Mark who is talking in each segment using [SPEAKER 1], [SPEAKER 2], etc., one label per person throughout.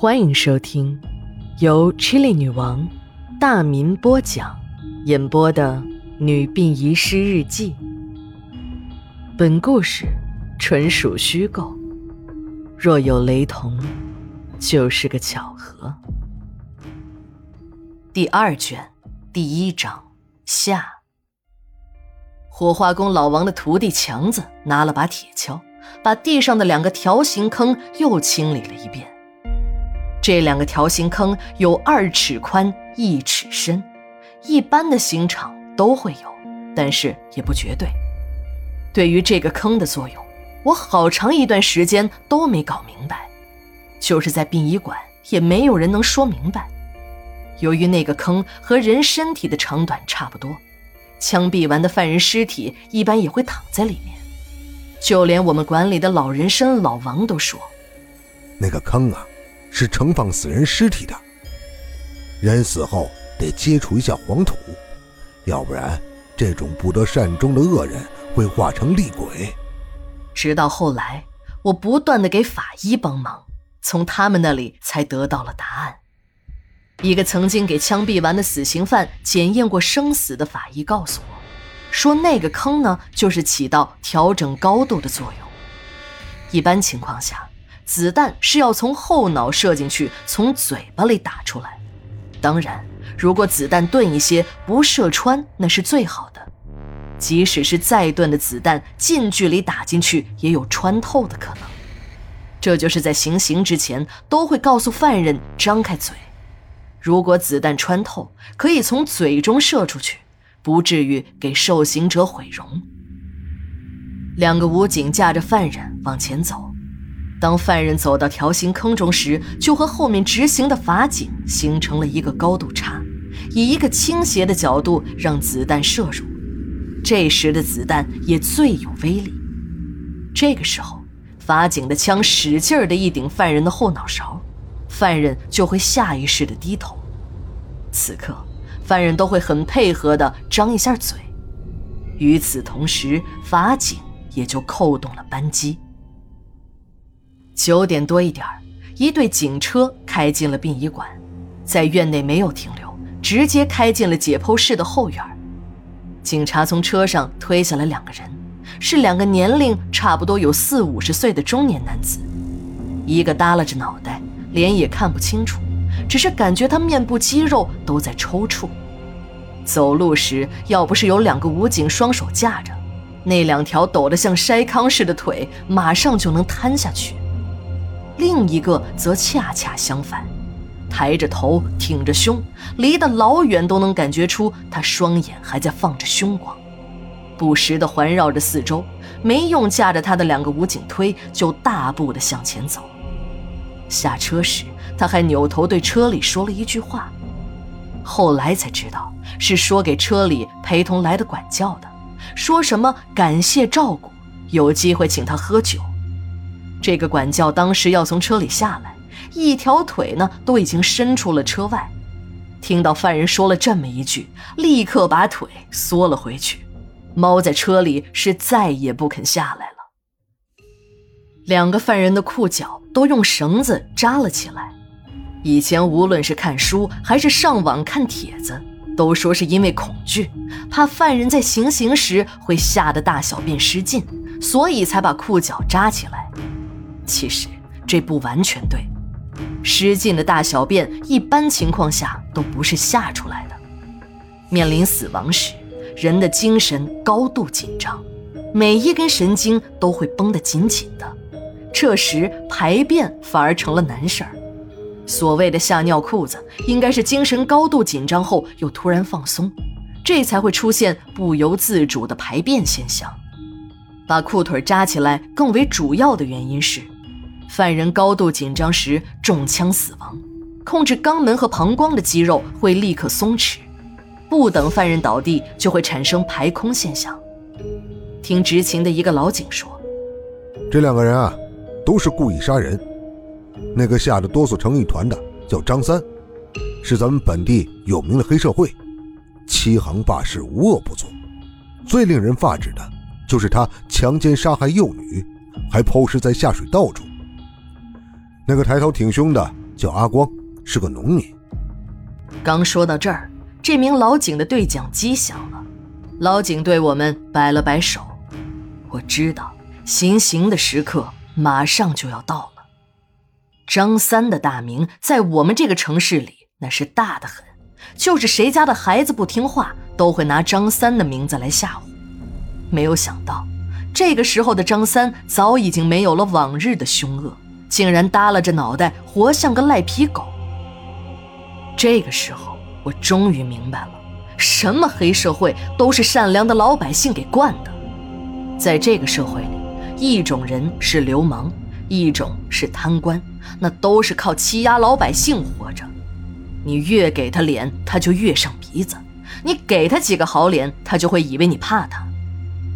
[SPEAKER 1] 欢迎收听由 Chili 女王大民播讲、演播的《女病遗失日记》。本故事纯属虚构，若有雷同，就是个巧合。第二卷第一章下。火化工老王的徒弟强子拿了把铁锹，把地上的两个条形坑又清理了一遍。这两个条形坑有二尺宽、一尺深，一般的刑场都会有，但是也不绝对。对于这个坑的作用，我好长一段时间都没搞明白，就是在殡仪馆也没有人能说明白。由于那个坑和人身体的长短差不多。枪毙完的犯人尸体一般也会躺在里面，就连我们馆里的老人参老王都说，
[SPEAKER 2] 那个坑啊，是盛放死人尸体的。人死后得接触一下黄土，要不然这种不得善终的恶人会化成厉鬼。
[SPEAKER 1] 直到后来，我不断的给法医帮忙，从他们那里才得到了答案。一个曾经给枪毙完的死刑犯检验过生死的法医告诉我，说那个坑呢，就是起到调整高度的作用。一般情况下，子弹是要从后脑射进去，从嘴巴里打出来。当然，如果子弹钝一些，不射穿，那是最好的。即使是再钝的子弹，近距离打进去也有穿透的可能。这就是在行刑之前都会告诉犯人张开嘴。如果子弹穿透，可以从嘴中射出去，不至于给受刑者毁容。两个武警架着犯人往前走，当犯人走到条形坑中时，就和后面执行的法警形成了一个高度差，以一个倾斜的角度让子弹射入。这时的子弹也最有威力。这个时候，法警的枪使劲儿的一顶犯人的后脑勺。犯人就会下意识的低头，此刻，犯人都会很配合的张一下嘴。与此同时，法警也就扣动了扳机。九点多一点一队警车开进了殡仪馆，在院内没有停留，直接开进了解剖室的后院。警察从车上推下来两个人，是两个年龄差不多有四五十岁的中年男子，一个耷拉着脑袋。脸也看不清楚，只是感觉他面部肌肉都在抽搐。走路时，要不是有两个武警双手架着，那两条抖得像筛糠似的腿马上就能瘫下去。另一个则恰恰相反，抬着头，挺着胸，离得老远都能感觉出他双眼还在放着凶光，不时地环绕着四周。没用架着他的两个武警推，就大步地向前走。下车时，他还扭头对车里说了一句话，后来才知道是说给车里陪同来的管教的，说什么感谢照顾，有机会请他喝酒。这个管教当时要从车里下来，一条腿呢都已经伸出了车外，听到犯人说了这么一句，立刻把腿缩了回去，猫在车里是再也不肯下来了。两个犯人的裤脚都用绳子扎了起来。以前无论是看书还是上网看帖子，都说是因为恐惧，怕犯人在行刑时会吓得大小便失禁，所以才把裤脚扎起来。其实这不完全对，失禁的大小便一般情况下都不是吓出来的。面临死亡时，人的精神高度紧张，每一根神经都会绷得紧紧的。这时排便反而成了难事儿。所谓的吓尿裤子，应该是精神高度紧张后又突然放松，这才会出现不由自主的排便现象。把裤腿扎起来更为主要的原因是，犯人高度紧张时中枪死亡，控制肛门和膀胱的肌肉会立刻松弛，不等犯人倒地就会产生排空现象。听执勤的一个老警说，
[SPEAKER 2] 这两个人啊。都是故意杀人。那个吓得哆嗦成一团的叫张三，是咱们本地有名的黑社会，欺行霸市，无恶不作。最令人发指的就是他强奸杀害幼女，还抛尸在下水道中。那个抬头挺胸的叫阿光，是个农民。
[SPEAKER 1] 刚说到这儿，这名老警的对讲机响了。老警对我们摆了摆手，我知道行刑的时刻马上就要到了。张三的大名在我们这个城市里那是大的很，就是谁家的孩子不听话，都会拿张三的名字来吓唬。没有想到，这个时候的张三早已经没有了往日的凶恶，竟然耷拉着脑袋，活像个赖皮狗。这个时候，我终于明白了，什么黑社会都是善良的老百姓给惯的。在这个社会里，一种人是流氓，一种是贪官。那都是靠欺压老百姓活着，你越给他脸，他就越上鼻子；你给他几个好脸，他就会以为你怕他。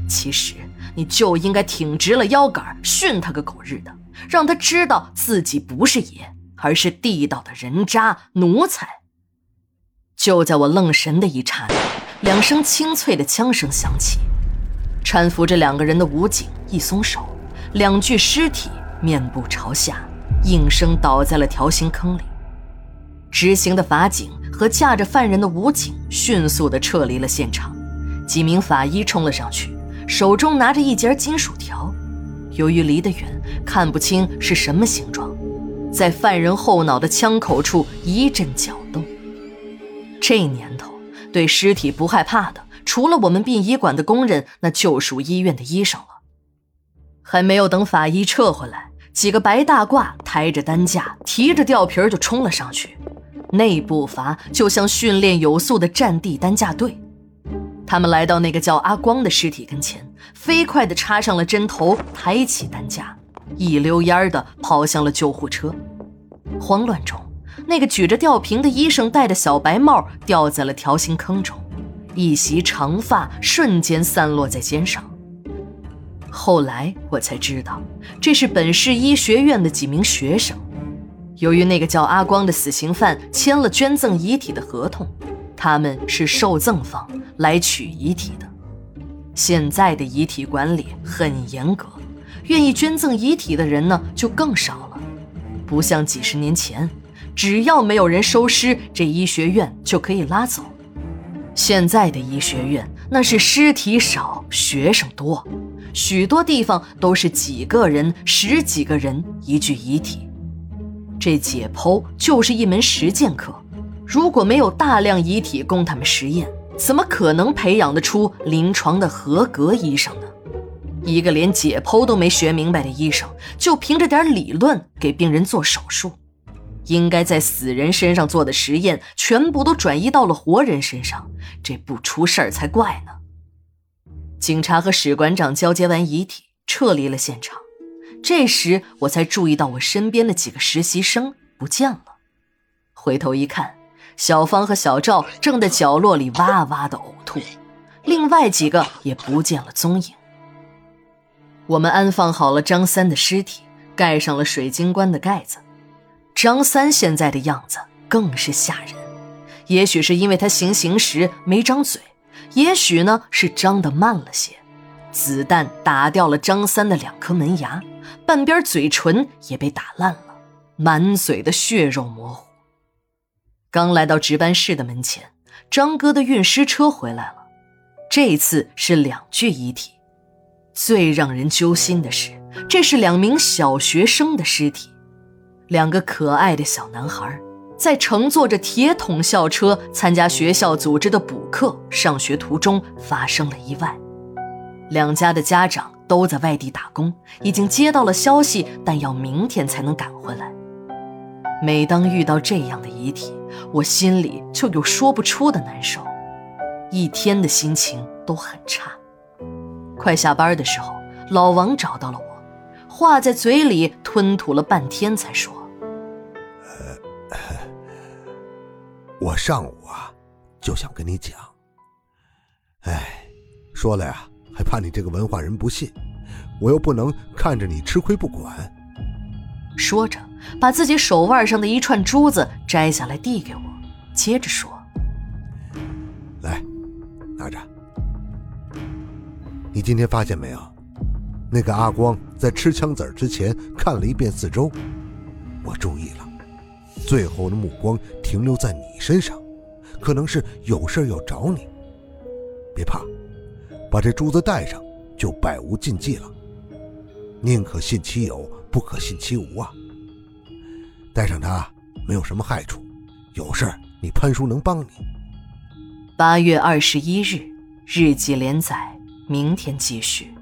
[SPEAKER 1] 其实你就应该挺直了腰杆，训他个狗日的，让他知道自己不是爷，而是地道的人渣奴才。就在我愣神的一刹那，两声清脆的枪声响起，搀扶着两个人的武警一松手，两具尸体面部朝下。应声倒在了条形坑里。执行的法警和架着犯人的武警迅速地撤离了现场。几名法医冲了上去，手中拿着一截金属条。由于离得远，看不清是什么形状，在犯人后脑的枪口处一阵搅动。这年头，对尸体不害怕的，除了我们殡仪馆的工人，那就属医院的医生了。还没有等法医撤回来。几个白大褂抬着担架，提着吊瓶就冲了上去，那步伐就像训练有素的战地担架队。他们来到那个叫阿光的尸体跟前，飞快地插上了针头，抬起担架，一溜烟儿地跑向了救护车。慌乱中，那个举着吊瓶的医生戴着小白帽掉在了条形坑中，一袭长发瞬间散落在肩上。后来我才知道，这是本市医学院的几名学生。由于那个叫阿光的死刑犯签了捐赠遗体的合同，他们是受赠方来取遗体的。现在的遗体管理很严格，愿意捐赠遗体的人呢就更少了。不像几十年前，只要没有人收尸，这医学院就可以拉走。现在的医学院那是尸体少，学生多。许多地方都是几个人、十几个人一具遗体，这解剖就是一门实践课。如果没有大量遗体供他们实验，怎么可能培养得出临床的合格医生呢？一个连解剖都没学明白的医生，就凭着点理论给病人做手术，应该在死人身上做的实验全部都转移到了活人身上，这不出事儿才怪呢。警察和史馆长交接完遗体，撤离了现场。这时，我才注意到我身边的几个实习生不见了。回头一看，小芳和小赵正在角落里哇哇的呕吐，另外几个也不见了踪影。我们安放好了张三的尸体，盖上了水晶棺的盖子。张三现在的样子更是吓人，也许是因为他行刑时没张嘴。也许呢是张得慢了些，子弹打掉了张三的两颗门牙，半边嘴唇也被打烂了，满嘴的血肉模糊。刚来到值班室的门前，张哥的运尸车回来了，这一次是两具遗体。最让人揪心的是，这是两名小学生的尸体，两个可爱的小男孩。在乘坐着铁桶校车参加学校组织的补课上学途中发生了意外，两家的家长都在外地打工，已经接到了消息，但要明天才能赶回来。每当遇到这样的遗体，我心里就有说不出的难受，一天的心情都很差。快下班的时候，老王找到了我，话在嘴里吞吐了半天才说。
[SPEAKER 2] 我上午啊，就想跟你讲。哎，说了呀，还怕你这个文化人不信，我又不能看着你吃亏不管。
[SPEAKER 1] 说着，把自己手腕上的一串珠子摘下来递给我，接着说：“
[SPEAKER 2] 来，拿着。你今天发现没有？那个阿光在吃枪子之前看了一遍四周，我注意了。最后的目光停留在你身上，可能是有事要找你。别怕，把这珠子戴上，就百无禁忌了。宁可信其有，不可信其无啊！带上它没有什么害处，有事你潘叔能帮你。
[SPEAKER 1] 八月二十一日，日记连载，明天继续。